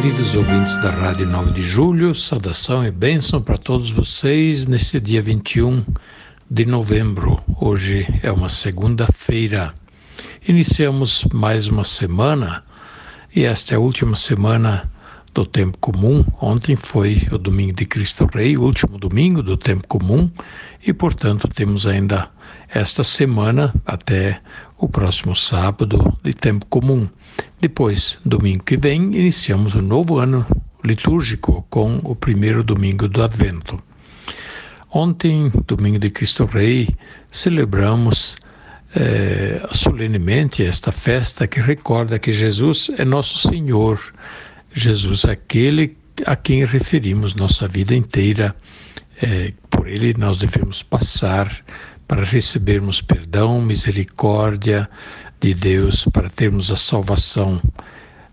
Queridos ouvintes da Rádio 9 de Julho, saudação e bênção para todos vocês nesse dia 21 de novembro. Hoje é uma segunda-feira. Iniciamos mais uma semana e esta é a última semana do tempo comum. Ontem foi o domingo de Cristo Rei, o último domingo do tempo comum, e portanto temos ainda esta semana até o próximo sábado de tempo comum. Depois, domingo que vem, iniciamos o novo ano litúrgico com o primeiro domingo do Advento. Ontem, domingo de Cristo Rei, celebramos eh, solenemente esta festa que recorda que Jesus é nosso Senhor, Jesus é aquele a quem referimos nossa vida inteira. Eh, por ele nós devemos passar para recebermos perdão, misericórdia de Deus, para termos a salvação.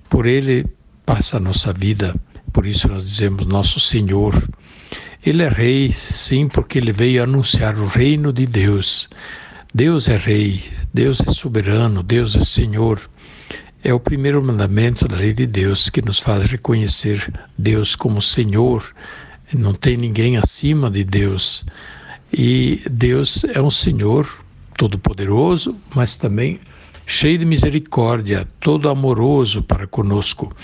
Por ele passa a nossa vida, por isso nós dizemos nosso Senhor. Ele é rei, sim, porque ele veio anunciar o reino de Deus. Deus é rei, Deus é soberano, Deus é Senhor. É o primeiro mandamento da lei de Deus que nos faz reconhecer Deus como Senhor. Não tem ninguém acima de Deus. E Deus é um Senhor todo-poderoso, mas também cheio de misericórdia, todo amoroso para conosco.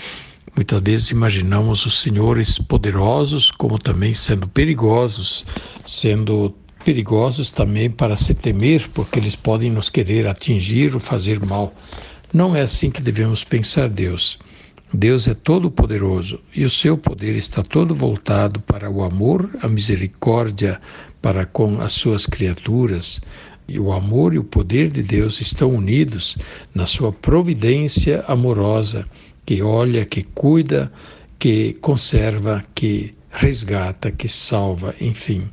Muitas vezes imaginamos os senhores poderosos como também sendo perigosos, sendo perigosos também para se temer, porque eles podem nos querer atingir ou fazer mal. Não é assim que devemos pensar Deus. Deus é todo poderoso e o seu poder está todo voltado para o amor, a misericórdia para com as suas criaturas. E o amor e o poder de Deus estão unidos na sua providência amorosa, que olha, que cuida, que conserva, que resgata, que salva, enfim.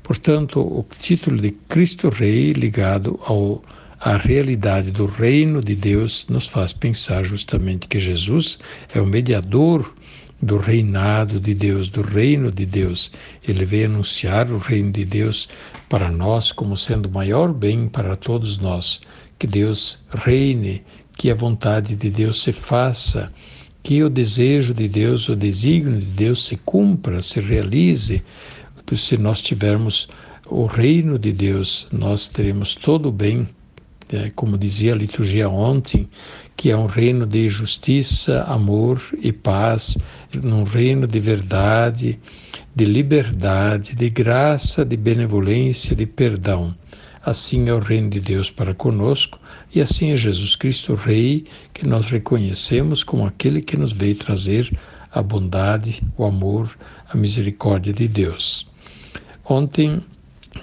Portanto, o título de Cristo Rei ligado ao a realidade do reino de Deus nos faz pensar justamente que Jesus é o mediador do reinado de Deus, do reino de Deus. Ele veio anunciar o reino de Deus para nós como sendo o maior bem para todos nós. Que Deus reine, que a vontade de Deus se faça, que o desejo de Deus, o desígnio de Deus se cumpra, se realize. Se nós tivermos o reino de Deus, nós teremos todo o bem como dizia a liturgia ontem, que é um reino de justiça, amor e paz, num reino de verdade, de liberdade, de graça, de benevolência, de perdão. Assim é o reino de Deus para conosco e assim é Jesus Cristo, Rei, que nós reconhecemos como aquele que nos veio trazer a bondade, o amor, a misericórdia de Deus. Ontem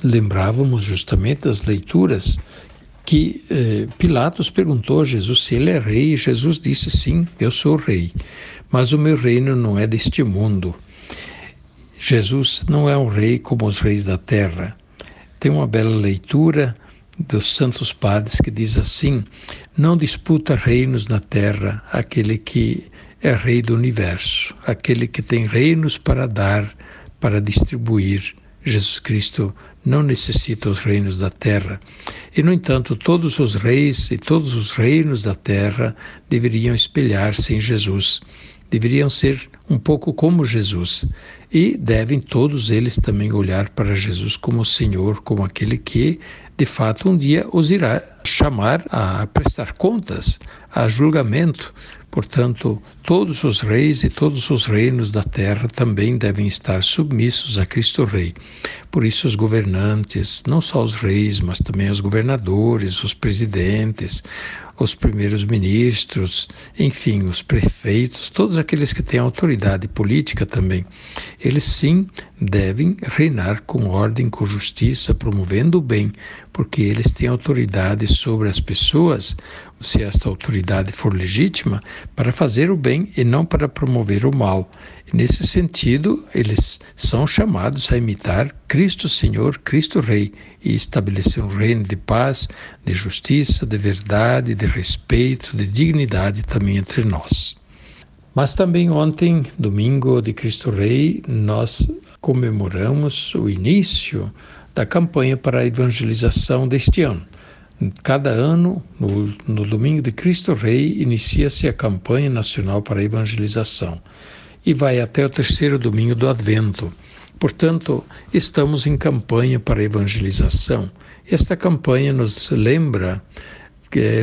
lembrávamos justamente das leituras que eh, Pilatos perguntou a Jesus se ele é rei, e Jesus disse: Sim, eu sou rei, mas o meu reino não é deste mundo. Jesus não é um rei como os reis da terra. Tem uma bela leitura dos Santos Padres que diz assim: Não disputa reinos na terra aquele que é rei do universo, aquele que tem reinos para dar, para distribuir Jesus Cristo não necessita os reinos da terra. E, no entanto, todos os reis e todos os reinos da terra deveriam espelhar-se em Jesus, deveriam ser um pouco como Jesus. E devem todos eles também olhar para Jesus como Senhor, como aquele que, de fato, um dia os irá chamar a prestar contas, a julgamento. Portanto, todos os reis e todos os reinos da terra também devem estar submissos a Cristo Rei. Por isso, os governantes, não só os reis, mas também os governadores, os presidentes, os primeiros ministros, enfim, os prefeitos, todos aqueles que têm autoridade política também, eles sim devem reinar com ordem, com justiça, promovendo o bem, porque eles têm autoridade sobre as pessoas, se esta autoridade for legítima, para fazer o bem e não para promover o mal. Nesse sentido, eles são chamados a imitar Cristo Senhor, Cristo Rei, e estabelecer um reino de paz, de justiça, de verdade, de respeito, de dignidade também entre nós. Mas também ontem, domingo de Cristo Rei, nós comemoramos o início da campanha para a evangelização deste ano. Cada ano, no, no domingo de Cristo Rei, inicia-se a campanha nacional para a evangelização e vai até o terceiro domingo do Advento. Portanto, estamos em campanha para a evangelização. Esta campanha nos lembra,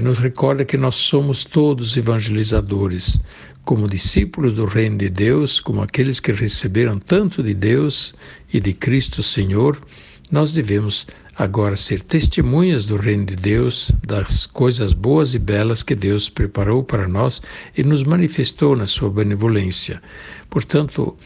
nos recorda que nós somos todos evangelizadores, como discípulos do Reino de Deus, como aqueles que receberam tanto de Deus e de Cristo Senhor, nós devemos agora ser testemunhas do Reino de Deus, das coisas boas e belas que Deus preparou para nós e nos manifestou na sua benevolência. Portanto,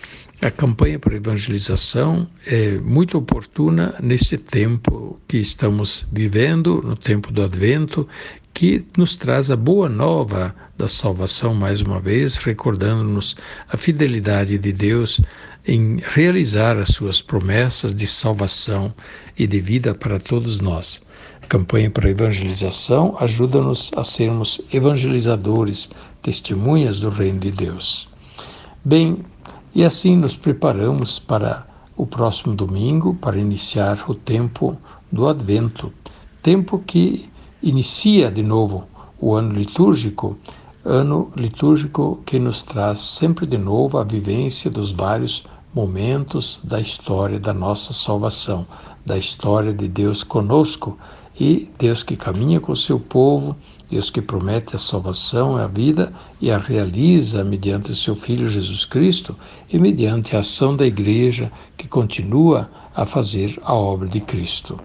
a campanha para evangelização é muito oportuna nesse tempo que estamos vivendo, no tempo do Advento, que nos traz a boa nova da salvação mais uma vez, recordando-nos a fidelidade de Deus em realizar as suas promessas de salvação e de vida para todos nós. A campanha para evangelização ajuda-nos a sermos evangelizadores, testemunhas do reino de Deus. Bem, e assim nos preparamos para o próximo domingo, para iniciar o tempo do Advento, tempo que inicia de novo o ano litúrgico, ano litúrgico que nos traz sempre de novo a vivência dos vários momentos da história da nossa salvação, da história de Deus conosco e Deus que caminha com o seu povo, Deus que promete a salvação a vida e a realiza mediante seu Filho Jesus Cristo e mediante a ação da Igreja que continua a fazer a obra de Cristo.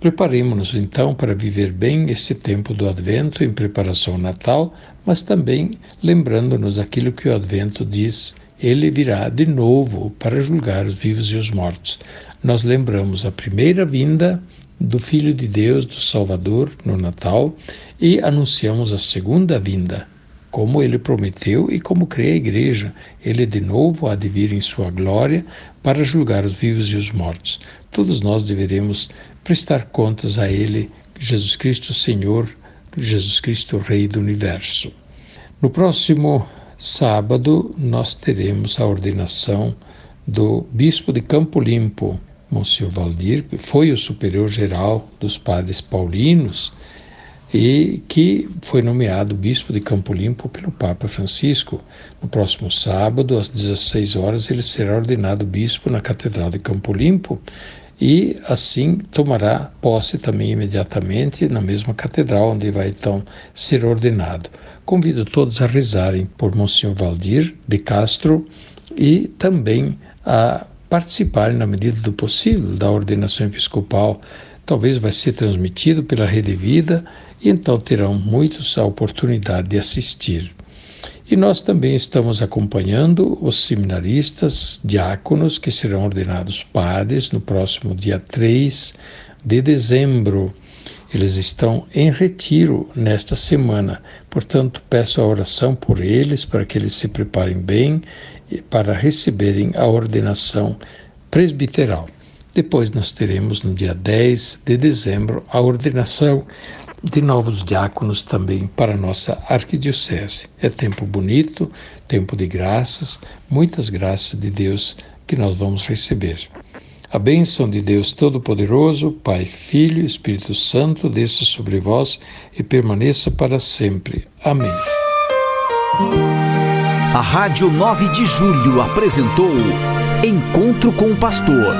Preparemos-nos então para viver bem esse tempo do Advento em preparação ao Natal, mas também lembrando-nos aquilo que o Advento diz ele virá de novo para julgar os vivos e os mortos. Nós lembramos a primeira vinda do Filho de Deus, do Salvador, no Natal, e anunciamos a segunda vinda, como ele prometeu e como crê a Igreja. Ele de novo há de vir em sua glória para julgar os vivos e os mortos. Todos nós deveremos prestar contas a Ele, Jesus Cristo Senhor, Jesus Cristo Rei do Universo. No próximo sábado, nós teremos a ordenação do Bispo de Campo Limpo, Monsenhor Valdir, que foi o superior geral dos padres paulinos e que foi nomeado bispo de Campo Limpo pelo Papa Francisco. No próximo sábado, às 16 horas, ele será ordenado bispo na Catedral de Campo Limpo e assim tomará posse também imediatamente na mesma catedral onde vai então ser ordenado. Convido todos a rezarem por Monsenhor Valdir de Castro e também a participarem na medida do possível da ordenação episcopal. Talvez vai ser transmitido pela Rede Vida e então terão muitos a oportunidade de assistir. E nós também estamos acompanhando os seminaristas diáconos que serão ordenados padres no próximo dia 3 de dezembro. Eles estão em retiro nesta semana, portanto, peço a oração por eles para que eles se preparem bem para receberem a ordenação presbiteral. Depois nós teremos no dia 10 de dezembro a ordenação de novos diáconos também para a nossa arquidiocese. É tempo bonito, tempo de graças, muitas graças de Deus que nós vamos receber. A bênção de Deus Todo-Poderoso, Pai, Filho e Espírito Santo, desça sobre vós e permaneça para sempre. Amém. A Rádio 9 de Julho apresentou Encontro com o Pastor,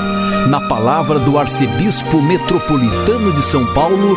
na palavra do Arcebispo Metropolitano de São Paulo,